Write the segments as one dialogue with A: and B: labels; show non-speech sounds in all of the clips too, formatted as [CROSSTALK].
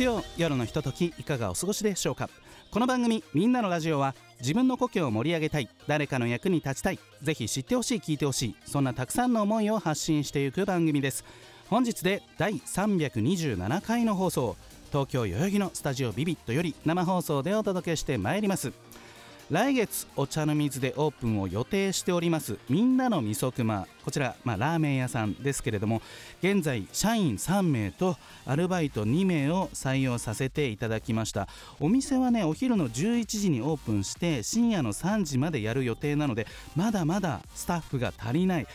A: 月曜夜のひとときいかがお過ごしでしょうか。この番組「みんなのラジオは」自分の故郷を盛り上げたい誰かの役に立ちたいぜひ知ってほしい聞いてほしいそんなたくさんの思いを発信していく番組です。本日で第327回の放送東京代々木のスタジオビビットより生放送でお届けしてまいります。来月お茶の水でオープンを予定しておりますみんなのみそくま。こちら、まあ、ラーメン屋さんですけれども現在社員3名とアルバイト2名を採用させていただきました。お店はねお昼の11時にオープンして深夜の3時までやる予定なのでまだまだスタッフが足りない。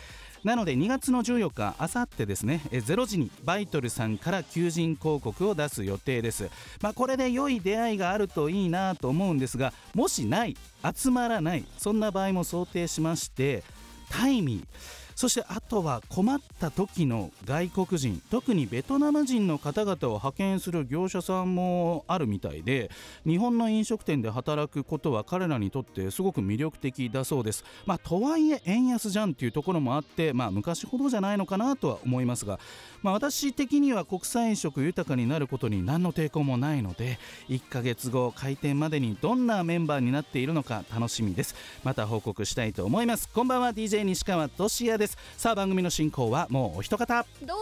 A: なので2月の14日あさってですね0時にバイトルさんから求人広告を出す予定です。まあこれで良い出会いがあるといいなと思うんですがもしない集まらないそんな場合も想定しましてタイミー。そしてあとは困った時の外国人特にベトナム人の方々を派遣する業者さんもあるみたいで日本の飲食店で働くことは彼らにとってすごく魅力的だそうです。まあとはいえ円安じゃんっていうところもあってまあ昔ほどじゃないのかなとは思いますがまあ私的には国際色豊かになることに何の抵抗もないので1ヶ月後開店までにどんなメンバーになっているのか楽しみです。また報告したいと思います。こんばんは。DJ 西川俊也です。さあ番組の進行はもうお一方。
B: どう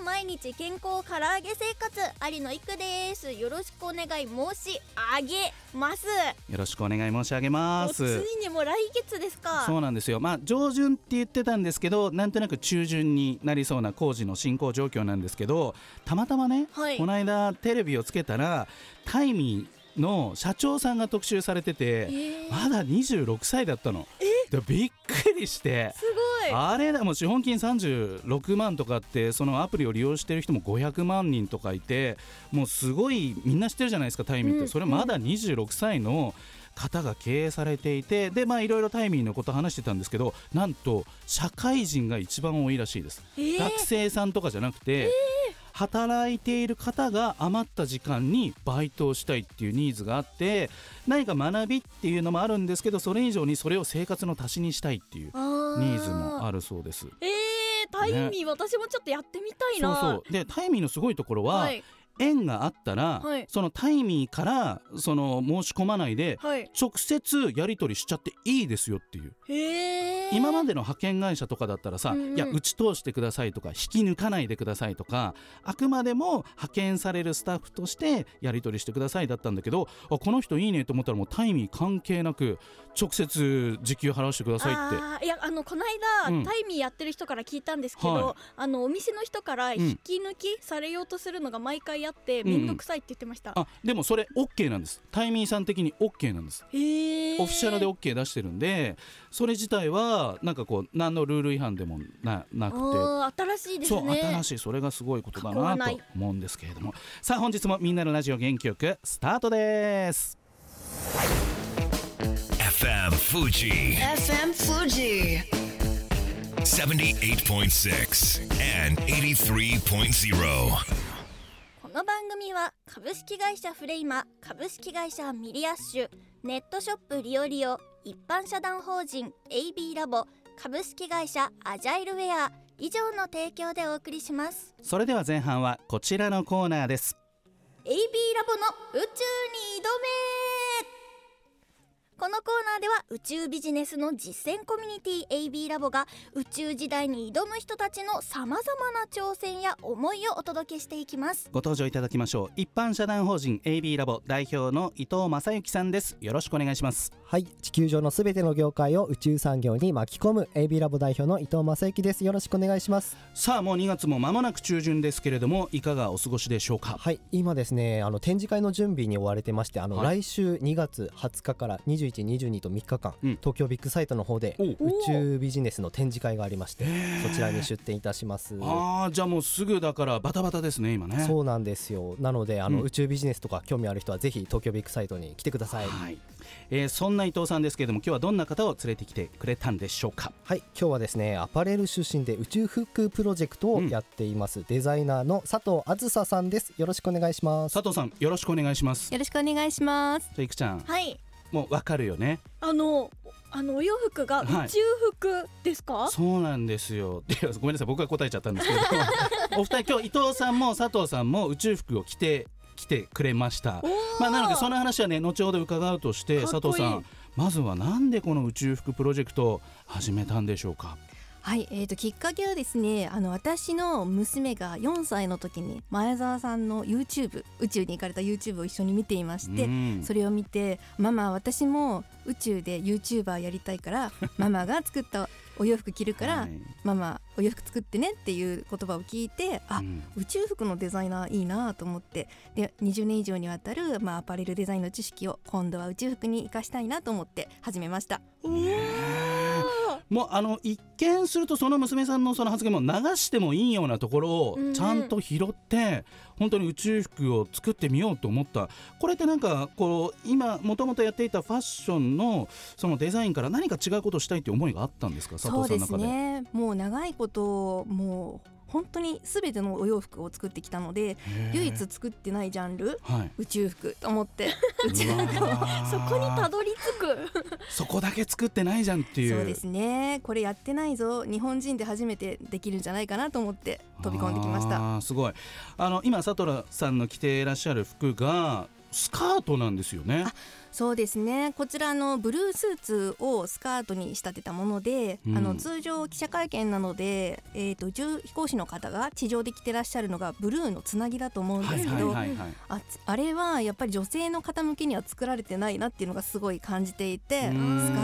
B: も毎日健康唐揚げ生活有野育です。よろしくお願い申し上げます。
A: よろしくお願い申し上げま
B: もうつ
A: す
B: いにもう来月ですか。
A: そうなんですよ。まあ上旬って言ってたんですけどなんとなく中旬になりそうな工事の進行状況なんですけどたまたまね、
B: はい。
A: この間テレビをつけたらタイミーの社長さんが特集されてて、
B: ー。
A: まだ26歳だったの。でびっくりして。
B: すごい
A: あれだもう資本金36万とかってそのアプリを利用してる人も500万人とかいてもうすごいみんな知ってるじゃないですかタイミーって、
B: うん。
A: それまだ26歳の方が経営されていてでまあいろいろタイミーのこと話してたんですけどなんと社会人が一番多いらしいです、
B: えー。
A: 学生さんとかじゃなくて、働いている方が余った時間にバイトをしたいっていうニーズがあって何か学びっていうのもあるんですけどそれ以上にそれを生活の足しにしたいっていうニーズもあるそうです。
B: えー、タイミー、私もちょっとやってみたいな。
A: そうそう。でタイミーのすごいところは、
B: はい
A: 縁があったら、
B: はい。
A: そのタイミーからその申し込まないで
B: はい。
A: 直接やり取りしちゃっていいですよっていう。今までの派遣会社とかだったらさ、
B: うんうん。
A: いや打ち通してくださいとか引き抜かないでくださいとかあくまでも派遣されるスタッフとしてやり取りしてくださいだったんだけどあこの人いいねと思ったらもうタイミー関係なく直接時給払わせてくださいって。
B: あーいやあのこの間、
A: うん。
B: タイミーやってる人から聞いたんですけど、
A: はい。
B: あのお店の人から
A: ん。
B: 引き抜きされようとするのが毎回あって
A: んうん。
B: 面倒くさいって言ってました、
A: あでもそれ OK なんです。タイミーさん的に OK なんです。オフィシャルで OK 出してるんでそれ自体はなんかこう何のルール違反でもななくて。
B: 新しいです
A: そう
B: ね
A: 新しいそれがすごいことだなと思うんですけれども。さあ本日もみんなのラジオ元気よくスタートです。
C: FM Fuji
D: FM Fuji
C: 78.6 and 83.0.
B: 番組は株式会社フレイマ株式会社ミリアッシュネットショップリオリオ一般社団法人 AB ラボ株式会社アジャイルウェア以上の提供でお送りします。
A: それでは前半はこちらのコーナーです。
B: AB ラボの宇宙に挑めこのコーナーでは宇宙ビジネスの実践コミュニティ AB ラボが宇宙時代に挑む人たちのさまざまな挑戦や思いをお届けしていきます。
A: ご登場いただきましょう。一般社団法人 AB ラボ代表の伊藤正幸さんです。よろしくお願いします。
E: はい地球上のすべての業界を宇宙産業に巻き込む AB ラボ代表の伊藤正幸です。よろしくお願いします。
A: さあもう2月も間もなく中旬ですけれどもいかがお過ごしでしょうか？
E: はい今ですねあの展示会の準備に追われてましてあの、
A: はい。
E: 来週2月20日から21 2122と3日間、
A: うん。
E: 東京ビッグサイトの方で
A: お
E: 宇宙ビジネスの展示会がありましてそちらに出展いたします。
A: あーじゃあもうすぐだからバタバタですね今ね。
E: そうなんですよ。なのであの、
A: うん。
E: 宇宙ビジネスとか興味ある人はぜひ東京ビッグサイトに来てください。
A: はい、えーそんな伊藤さんですけれども今日はどんな方を連れてきてくれたんでしょうか？
E: はい。今日はですねアパレル出身で宇宙服プロジェクトをやっています、デザイナーの佐藤あずささんです。よろしくお願いします。
A: 佐藤さんよろしくお願いします。
D: よろしくお願いします。
A: じゃあいくちゃん。
B: はい
A: もうわかるよね。
B: あのあのお洋服が宇
A: はい。
B: 宙服ですか、
A: そうなんですよ。[LAUGHS] ごめんなさい。僕が答えちゃったんですけれど。も [LAUGHS] お二人今日伊藤さんも佐藤さんも宇宙服を着て来てくれました。まあなのでその話はね後ほど伺うとして佐藤さんまずはなんでこの宇宙服プロジェクトを始めたんでしょうか？
D: はい、えー、ときっかけはですねあの私の娘が4歳の時に前澤さんの YouTube 宇宙に行かれた YouTube を一緒に見ていまして、
A: うん。
D: それを見てママ私も宇宙で YouTuber やりたいから [LAUGHS] ママが作ったお洋服着るから、
A: はい。
D: ママお洋服作ってねっていう言葉を聞いてあ、
A: うん。
D: 宇宙服のデザイナーいいなと思ってで20年以上にわたる、まあ、アパレルデザインの知識を今度は宇宙服に生かしたいなと思って始めました。
A: もうあの一見するとその娘さんのその発言も流してもいいようなところをちゃんと拾って本当に宇宙服を作ってみようと思った。これってなんかこう今もともとやっていたファッションのそのデザインから何か違うことをしたいっていう思いがあったんですか？佐
D: そうです
A: 藤さんの中で。
D: ね。もう長いこともう本当に全てのお洋服を作ってきたので唯一作ってないジャンル
A: はい。
D: 宇宙服と思って宇宙服を
A: ー [LAUGHS]
B: そこにたどり着く。
A: そこだけ作ってないじゃんっていう。
D: そうですね。これやってないぞ。日本人で初めてできるんじゃないかなと思って飛び込んできました。
A: すごい。あの今佐藤さんの着ていらっしゃる服がスカートなんですよね。
D: あそうですね。こちらのブルースーツをスカートに仕立てたもので、
A: うん。
D: あの通常記者会見なので、えー、と宇宙飛行士の方が地上で着てらっしゃるのがブルーのつなぎだと思うんですけど、あつあれはやっぱり女性の方向けには作られてないなっていうのがすごい感じていてスカ
A: うん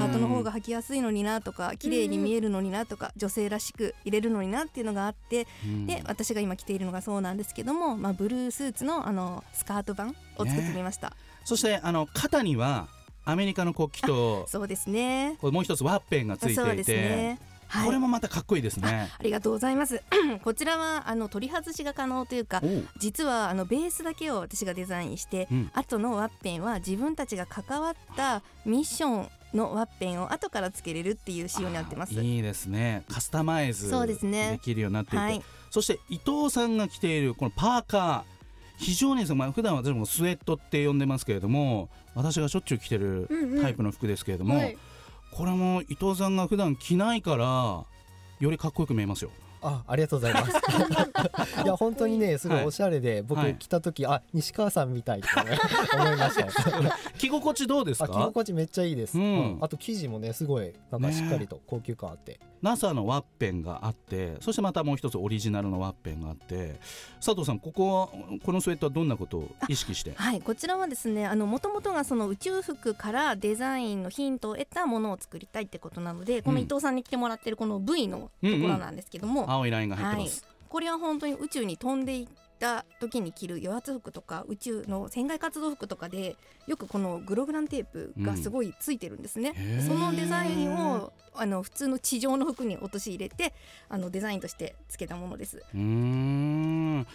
D: ートの方が履きやすいのになとか綺麗に見えるのになとか女性らしく入れるのになっていうのがあって
A: うん。
D: で私が今着ているのがそうなんですけども、まあ、ブルースーツのあのスカート版を作ってみました、
A: そしてあの肩にはアメリカの国旗と [LAUGHS]
D: そうですね。
A: これもう一つワッペンがついていて
D: ね。はい。
A: これもまたかっこいいですね。
D: ありがとうございます。[CLEARS THROAT] こちらはあの取り外しが可能というか実はあのベースだけを私がデザインして、
A: うん。
D: 後のワッペンは自分たちが関わったミッションのワッペンを後からつけれるっていう仕様になってます。
A: いいですね。カスタマイズ
D: で
A: きるようになっていて、
D: はい、
A: そして伊藤さんが着ているこのパーカー非常にですねまあ普段私もスウェットって呼んでますけれども私がしょっちゅう着てる
B: うんうん
A: タイプの服ですけれども、
B: はい
A: これも伊藤さんが普段着ないからよりかっこよく見えますよ。
E: あありがとうございます。[LAUGHS] いや本当にねすごいおしゃれで、僕
A: はい。
E: 来た時あ西川さんみたいって、ね、思いました。よ [LAUGHS]
A: 着心地どうです
E: あ着
A: か
E: 心地めっちゃいいです、
A: うん。
E: うん。あと生地もねすごいなんかしっかりと高級感あって、
A: NASA のワッペンがあってそしてまたもう一つオリジナルのワッペンがあって佐藤さんここはこのスウェットはどんなことを意識して？
D: はい、こちらはですねあの元々がその宇宙服からデザインのヒントを得たものを作りたいってことなので、この伊藤さんに着てもらってるこの V のところなんですけども、
A: 青いラインが入って
D: はい
A: ます。、
D: これは本当に宇宙に飛んでいった時に着る余圧服とか宇宙の船外活動服とかでよくこのグログランテープがすごいついてるんですね。
A: へー
D: そのデザインをあの普通の地上の服に陥れてあのデザインとしてつけたものです。
A: うーん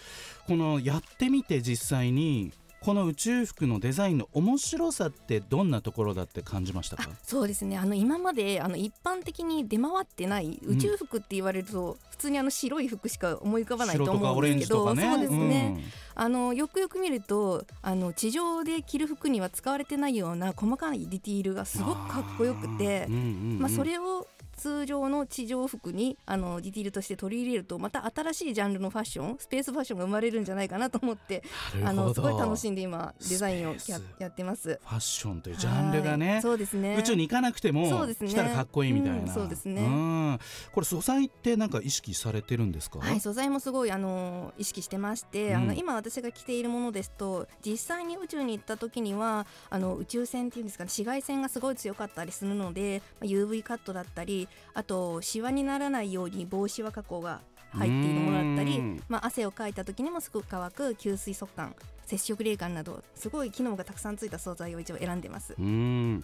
A: このやってみて実際にこの宇宙服のデザインの面白さってどんなところだって感じましたか？
D: そうですね。あの今まであの一般的に出回ってない宇宙服って言われると、普通にあの白い服しか思い浮かばないと思うんですけど、
A: ね。
D: そうですね、あのよくよく見るとあの地上で着る服には使われてないような細かいディティールがすごくかっこよくて
A: うんうんうん。
D: まあ、それを通常の地上服にあのディティールとして取り入れるとまた新しいジャンルのファッションスペースファッションが生まれるんじゃないかなと思ってあのすごい楽しんで今デザインをやってます。
A: ファッションというジャンルがね
D: はい。そうですね
A: 宇宙に行かなくても
D: そうですね。
A: 来たらかっこいいみたいな、
D: うんそうですね。
A: ん。これ素材ってなんか意識されてるんですか、
D: はい、素材もすごいあの意識してまして、
A: うん。
D: あの今私が着ているものですと実際に宇宙に行った時にはあの宇宙船っていうんですかね紫外線がすごい強かったりするのでまあ UV カットだったりあとシワにならないように防シワ加工が入っているものだったり
A: うん、
D: まあ、汗をかいた時にもすごく乾く吸水速乾接触冷感などすごい機能がたくさんついた素材を一応選んでます。
A: うん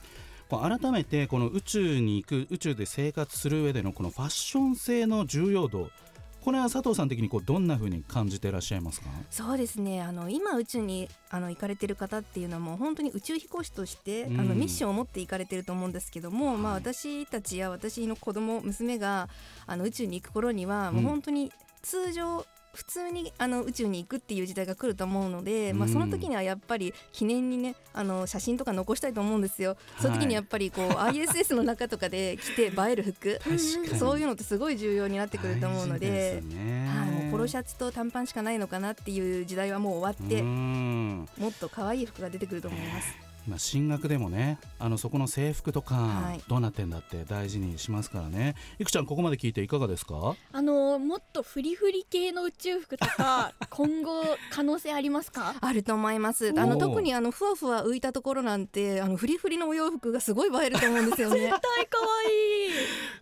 A: 改めてこの宇宙に行く宇宙で生活する上でのこのファッション性の重要度これは佐藤さん的にこうどんな風に感じていらっしゃいますか？
D: そうですね。あの今宇宙にあの行かれてる方っていうのはもう本当に宇宙飛行士として、
A: うん。
D: あのミッションを持って行かれてると思うんですけども、まあ、
A: はい。
D: 私たちや私の子供娘があの宇宙に行く頃には、
A: うん。
D: もう本当に通常普通にあの宇宙に行くっていう時代が来ると思うので、まあ、
A: うん
D: その時にはやっぱり記念にねあの写真とか残したいと思うんですよ。その時にやっぱりこう [LAUGHS] ISS の中とかで着て映える服そういうのってすごい重要になってくると思うので。
A: ね
D: はい、もうポロシャツと短パンしかないのかなっていう時代はもう終わって、
A: うん
D: もっと可愛い服が出てくると思います。
A: 今進学でもねあのそこの制服とか、
D: はい。
A: どうなってんだって大事にしますからね。いくちゃんここまで聞いていかがですか？
B: あのもっとフリフリ系の宇宙服とか [LAUGHS] 今後可能性ありますか？
D: あると思います。あの特にあのふわふわ浮いたところなんてあのフリフリのお洋服がすごい映えると思うんですよね。[LAUGHS]
B: 絶対可愛い。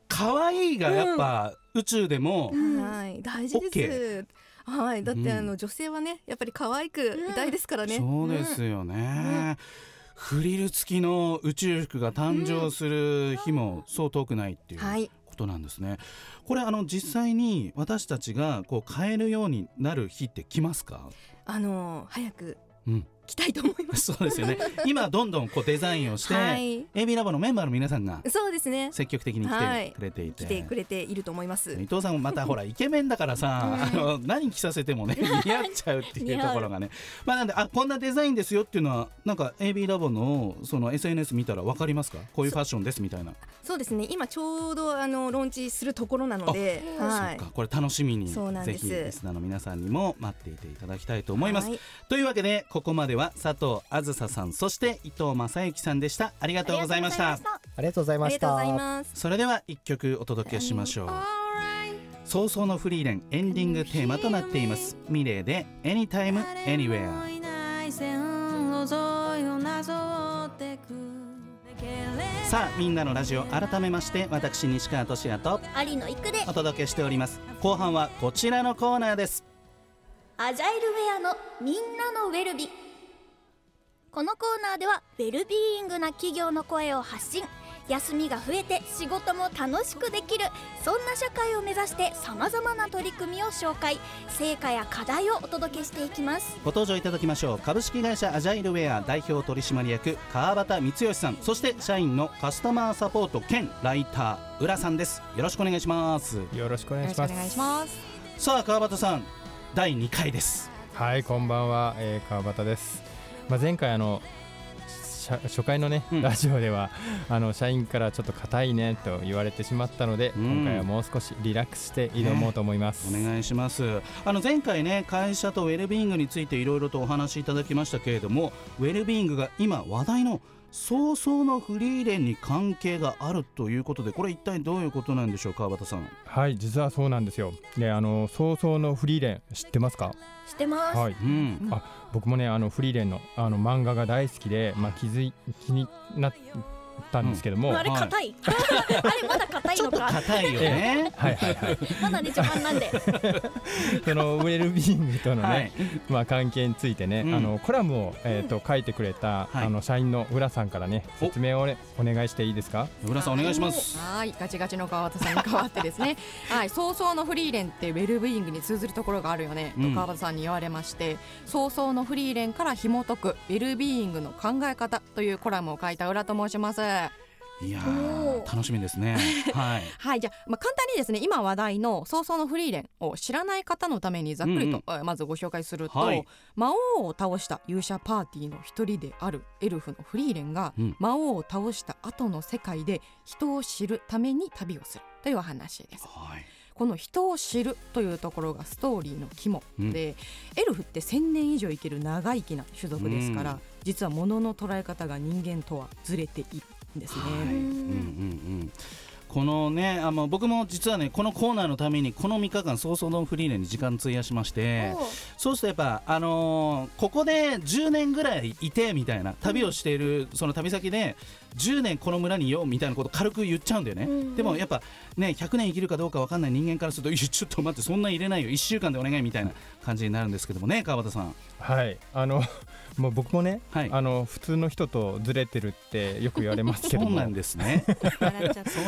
A: 可愛いがやっぱ宇宙でも、
D: はい、大事です。はい、だって、
A: うん。
D: あの女性はねやっぱり可愛くいたいですからね。
A: そうですよね、フリル付きの宇宙服が誕生する日もそう遠くないっていう
D: はい、
A: ことなんですね。これあの実際に私たちがこう買えるようになる日って来ますか？
D: あの早く
A: うん、
D: 着たいと思います。[LAUGHS]
A: そうですよね。今どんどんこうデザインをして、
D: はい、
A: AB ラボのメンバーの皆さんが
D: そうですね。
A: 積極的に来てくれていて、
D: 来てくれていると思います。
A: 伊藤さんもまたほらイケメンだからさ、[LAUGHS] あの何着させてもね [LAUGHS] 似合っちゃうっていうところがねまあなんであこんなデザインですよっていうのはなんか AB ラボのその SNS 見たらわかりますか？こういうファッションですみたいな、
D: そうですね。今ちょうどあのローンチするところなので、はい
A: そっか。これ楽しみにぜひリスナーの皆さんにも待っていていただきたいと思います、
D: はい
A: というわけでここまでは佐藤あずささんそして伊藤正幸さんでした。ありがとうございました。
E: ありがとうございまし
D: ありがとうご
E: た
D: ざいます。
A: それでは一曲お届けしましょう。早々のフリーレンエンディングテーマとなっています。ミレーで Anytime Anywhere さあみんなのラジオ改めまして私西川俊也と
B: 有野育で。
A: お届けしております。後半はこちらのコーナーです。
B: アジャイルウェアのみんなのウェルビこのコーナーではウェルビーイングな企業の声を発信。休みが増えて仕事も楽しくできる。そんな社会を目指してさまざまな取り組みを紹介。成果や課題をお届けしていきます。
A: ご登場いただきましょう。株式会社アジャイルウェア代表取締役川端光義さん。そして社員のカスタマーサポート兼ライター浦さんです。よろしくお願いします。
F: よろしくお願いします。
D: ます。
A: さあ川端さん。第2回です。
F: はい、こんばんは、えー川端です。まあ、前回あの社初回のね、
A: うん。
F: ラジオではあの社員からちょっと硬いねと言われてしまったので、
A: うん。
F: 今回はもう少しリラックスして挑もうと思います。
A: お願いします。あの前回ね会社とウェルビーイングについていろいろとお話しいただきましたけれどもウェルビーイングが今話題の早々のフリーレンに関係があるということでこれ一体どういうことなんでしょう川端さん
F: はい、実はそうなんですよ。で、あの早々のフリーレン知ってますか？
B: 知ってます、
F: はい。
A: うん
F: あ、僕もねあのフリーレンのあの漫画が大好きで、まあ気づい気になったんですけども、
B: あれ
F: はい。
B: 硬い、あれまだ硬い
A: ちょっと
B: のか
A: 硬いよね。[LAUGHS]
F: はいはい。
B: まだね序盤なんで。[LAUGHS]
F: そのウェルビーイングとのね、
A: はい。
F: まあ、関係についてね、
A: うん。
F: あのコラムを、えー、と書いてくれた、
A: はい。
F: あの社員の浦さんからね
A: お。
F: 説明を、ね、お願いしていいですか？
A: 浦さんお願いします。
G: はい、ガチガチの川端さんに代わってですね、[LAUGHS] はい、早々のフリーレンってウェルビーイングに通ずるところがあるよね、
A: うん。
G: と川端さんに言われまして、早々のフリーレンから紐解くウェルビーイングの考え方というコラムを書いた浦と申します。
A: いや楽しみですね。[LAUGHS] はい。
G: はい、じゃあ、まあ、簡単にですね、今話題の早々のフリーレンを知らない方のためにざっくりと、えーまずご紹介すると、
A: はい。
G: 魔王を倒した勇者パーティーの一人であるエルフのフリーレンが、
A: うん。
G: 魔王を倒した後の世界で人を知るために旅をするというお話です。
A: はい。
G: この人を知るというところがストーリーの肝
A: うん。
G: で、エルフって1000年以上生きる長生きな種族ですから、
A: うん。
G: 実は物の捉え方が人間とはずれている。んですね。
A: はい、うんうんうん。このねあの僕も実はねこのコーナーのためにこの3日間早々のフリーレンに時間費やしましてそうするとやっぱあのーここで10年ぐらいいてみたいな旅をしているその旅先で10年この村にいようみたいなこと軽く言っちゃうんだよね、
B: うん
A: でもやっぱね100年生きるかどうか分かんない人間からするといやちょっと待ってそんな入れないよ。1週間でお願いみたいな感じになるんですけどもね川端さん。
F: はい。あのもう僕もね、
A: はい。
F: あの普通の人とずれてるってよく言われますけども。
A: そうなんですね。そ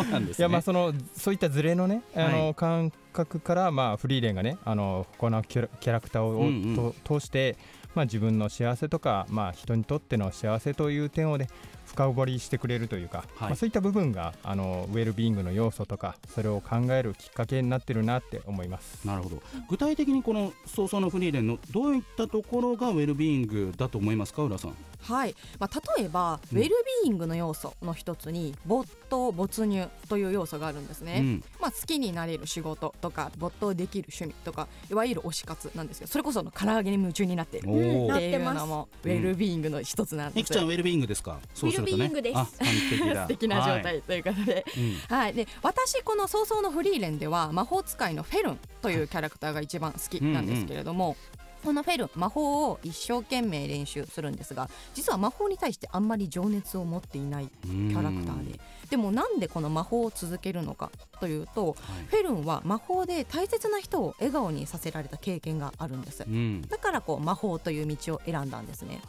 A: うなんですね。
F: いやまあそのそういったズレのねあの、
A: は
F: 感覚からまあフリーレンがねあの他のキャラキャラクターを、
A: うんうん。
F: と通してまあ自分の幸せとかまあ人にとっての幸せという点をね深掘りしてくれるというか、
A: はい。
F: まあそういった部分があのウェルビーイングの要素とかそれを考えるきっかけになってるなって思います。
A: なるほど。具体的にこの早々のフリーレンのどういったところがウェルビーイングだと思いますか浦さん？
G: はい、まあ、例えば、
A: うん。
G: ウェルビーイングの要素の一つに没頭没入という要素があるんですね、
A: うん。
G: まあ、好きになれる仕事とか没頭できる趣味とかいわゆる推し活なんですけどそれこその唐揚げに夢中になっている
A: おー
G: っていう
B: なって
G: のもウェルビーイングの一つなんです、
A: みきちゃんウェルビーイングですか？そうするとね。
B: ウェルビーイングです。[LAUGHS]
G: 素敵な状
A: はい
G: 態ということで、
A: うん。
G: はい、で私この早々のフリーレンでは魔法使いのフェルンというキャラクターが一番好きなんですけれども、このフェルン魔法を一生懸命練習するんですが実は魔法に対してあんまり情熱を持っていない
A: キ
G: キャラクターで。でもなんでこの魔法を続けるのかというとフェルンは魔法で大切な人を笑顔にさせられた経験があるんです。
A: うん。
G: だからこう魔法という道を選んだんですね。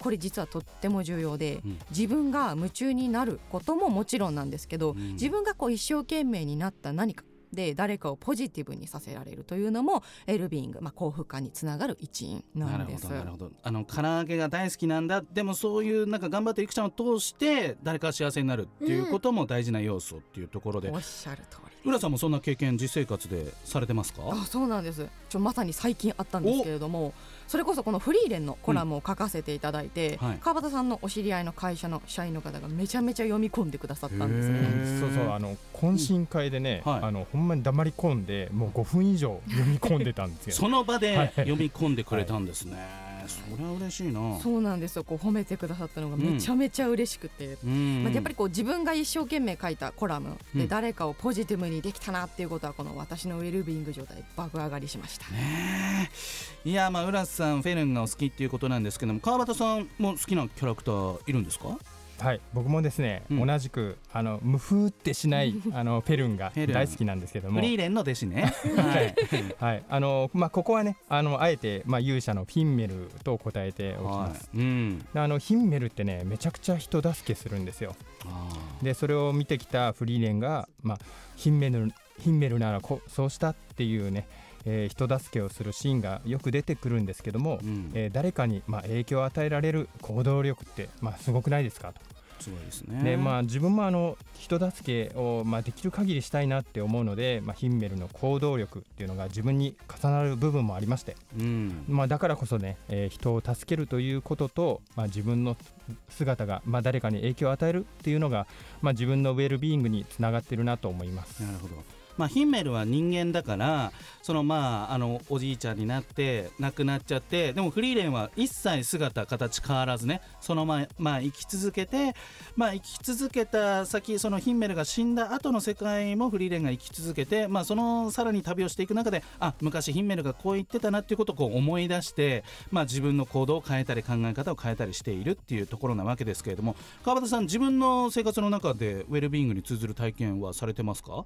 G: これ実はとっても重要で、
A: うん。
G: 自分が夢中になることももちろんなんですけど、
A: うん。
G: 自分がこう一生懸命になった何かで誰かをポジティブにさせられるというのもエルビング、まあ、幸福感につながる一因な
A: なんるほ
G: です。
A: どなるほど。あの唐揚げが大好きなんだ。でもそういうなんか頑張っていくちゃんを通して誰かが幸せになるっていうことも大事な要素っていうところで、
G: おっしゃる通り
A: 浦さんもそんな経験実生活でされてますか？
G: あそうなんです。ちょまさに最近あったんですけれどもそれこそこのフリーレンのコラムを書かせていただいて、
A: はい。
G: 川端さんのお知り合いの会社の社員の方がめちゃめちゃ読み込んでくださったんです
A: へ
G: ね。
A: ー。
F: そうそうあの懇親会でね、
A: うん。はい。
F: あのほんまに黙り込んでもう5分以上読み込んでたんですよ。[LAUGHS]
A: その場
F: はい。
A: で読み込んでくれたんですね、それは嬉しいな。
G: そうなんですよ。こう褒めてくださったのがめちゃめちゃ嬉しくて、
A: うん。
G: まあ、やっぱりこう自分が一生懸命書いたコラム
A: うん。
G: で誰かをポジティブにできたなっていうことはこの私のウェルビーイング状態爆上がりしました。
A: ねえ。いやまあ浦さんフェルンがお好きっていうことなんですけども川端さんも好きなキャラクターいるんですか？
F: はい、僕もですね、
A: うん。
F: 同じくあの無風ってしない [LAUGHS] あのフェルンが大好きなんですけども、
A: フリーレンの弟子ね。はい。[LAUGHS]
F: はい、あのまあここはね、あのあえてまあ勇者のフィンメルと答えておきま
A: は
F: す。
A: い。うん。
F: であのヒンメルってねめちゃくちゃ人助けするんですよ。
A: あ
F: でそれを見てきたフリーレンがまあヒンメルヒンメルならこそうしたっていうね、えー人助けをするシーンがよく出てくるんですけども、
A: ーうん。
F: えー誰かにまあ影響を与えられる行動力ってまあすごくないですかと。
A: すごいですね。
F: でまあ、自分もあの人助けを、まあ、できる限りしたいなって思うので、まあ、ヒンメルの行動力っていうのが自分に重なる部分もありまして、
A: うん。
F: まあ、だからこそね、えー人を助けるということと、まあ、自分の姿が、まあ、誰かに影響を与えるっていうのが、まあ、自分のウェルビーイングにつながってるなと思います。
A: なるほどまあ、ヒンメルは人間だからそのまああのおじいちゃんになって亡くなっちゃってでもフリーレンは一切姿形変わらずねそのまま、あ、生き続けて、まあ、生き続けた先そのヒンメルが死んだ後の世界もフリーレンが生き続けて、まあ、そのさらに旅をしていく中であ昔ヒンメルがこう言ってたなっていうことをこう思い出して、まあ、自分の行動を変えたり考え方を変えたりしているっていうところなわけですけれども川端さん自分の生活の中でウェルビーイングに通ずる体験はされてますか？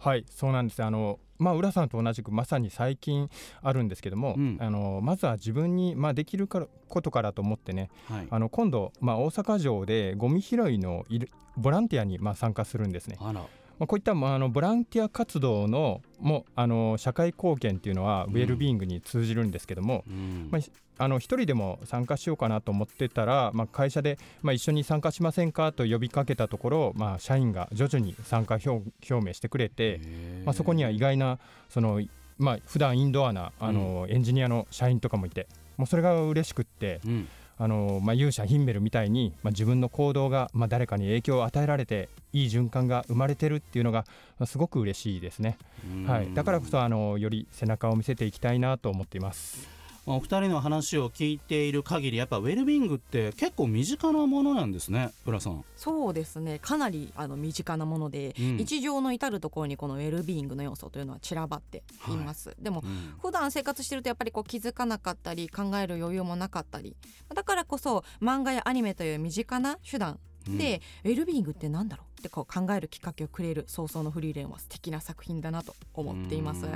F: はいそうなんです。あのまあ浦さんと同じくまさに最近あるんですけども、
A: うん。
F: あのまずは自分に、まあ、できるからことからと思ってね
A: はい。
F: あの今度、まあ、大阪城でゴミ拾いのいるボランティアに、まあ、参加するんですね。まあ、こういった、まあ、あのボランティア活動のもあの社会貢献っていうのはウェルビーイングに通じるんですけども、
A: うん。
F: まあ、あの一人でも参加しようかなと思ってたら、まあ、会社で、まあ、一緒に参加しませんか？と呼びかけたところ、まあ、社員が徐々に参加表表明してくれて、まあ、そこには意外なその、まあ普段インドアなあの、エンジニアの社員とかもいてもうそれが嬉しくって
A: うん。
F: あの、まあ、勇者ヒンメルみたいに、まあ、自分の行動が、まあ、誰かに影響を与えられていい循環が生まれてるっていうのが、まあすごく嬉しいですね、はい、だからこそあのより背中を見せていきたいなと思っています。
A: まあお二人の話を聞いている限りやっぱウェルビングって結構身近なものなんですね浦さん。
G: そうですね。かなりあの身近なもので、
A: うん。
G: 日常の至るところにこのウェルビーイングの要素というのは散らばっています、でも
A: うん。
G: 普段生活してるとやっぱりこう気づかなかったり考える余裕もなかったり。だからこそ漫画やアニメという身近な手段で、ウェルビーイングってなんだろうってこう考えるきっかけをくれる早々のフリーレンは素敵な作品だなと思っています。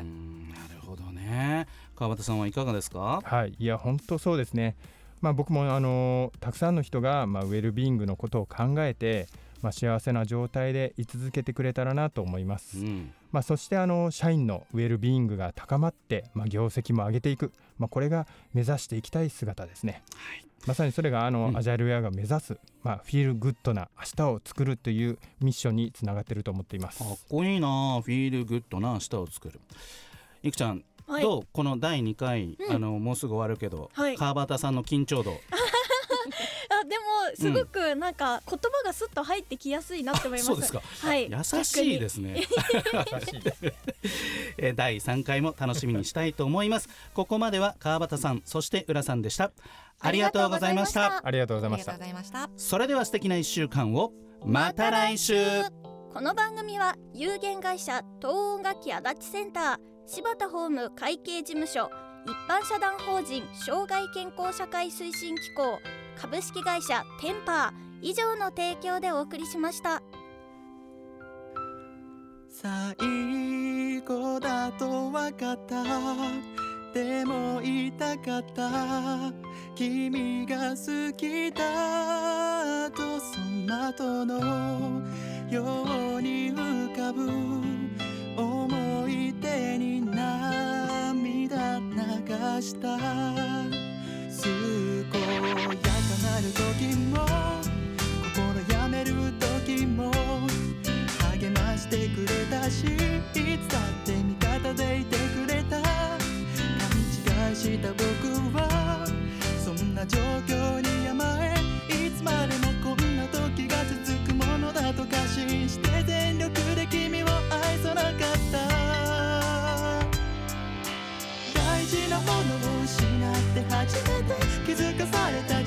A: ね。川端さんはいかがですか？
F: はい、いや本当そうですね。まあ、僕もあのたくさんの人が、まあ、ウェルビーイングのことを考えて、まあ、幸せな状態で居続けてくれたらなと思います、
A: うん。
F: まあ、そしてあの社員のウェルビーイングが高まって、まあ、業績も上げていく、まあ、これが目指していきたい姿ですね、まさにそれがあの、
A: うん。
F: アジャイルウェアが目指す、まあ、 Feel Good な明日を作るというミッションにつながっていると思っています。
A: かっこいいな。フィールグッドな明日を作る。いくちゃん、
B: はい。
A: どうこの第2回、
B: うん。
A: あのもうすぐ終わるけど、
B: はい。
A: 川端さんの緊張度。[LAUGHS]
B: あでもすごくなんか言葉がスッと入ってきやすいなって思います。
A: そうですか。
B: はい。
A: 優しいですね。[LAUGHS] えー第3回も楽しみにしたいと思います。ここまでは川端さんそして浦さんでした。ありがとうございました。
F: ありがとうございました。
G: ありがとうございました。
A: それでは素敵な1週間を。また来週。
B: この番組は有限会社東音楽器足立センター柴田ホーム会計事務所一般社団法人障害健康社会推進機構株式会社テンパー以上の提供でお送りしました。
H: 最後だと分かった。でも言いたかった。君が好きだとその後のように浮かぶ。に涙流した。健やかなる時も心やめる時も励ましてくれたしいつだって味方でいてくれた。勘違いした僕はそんな状況にって初めて気づかされた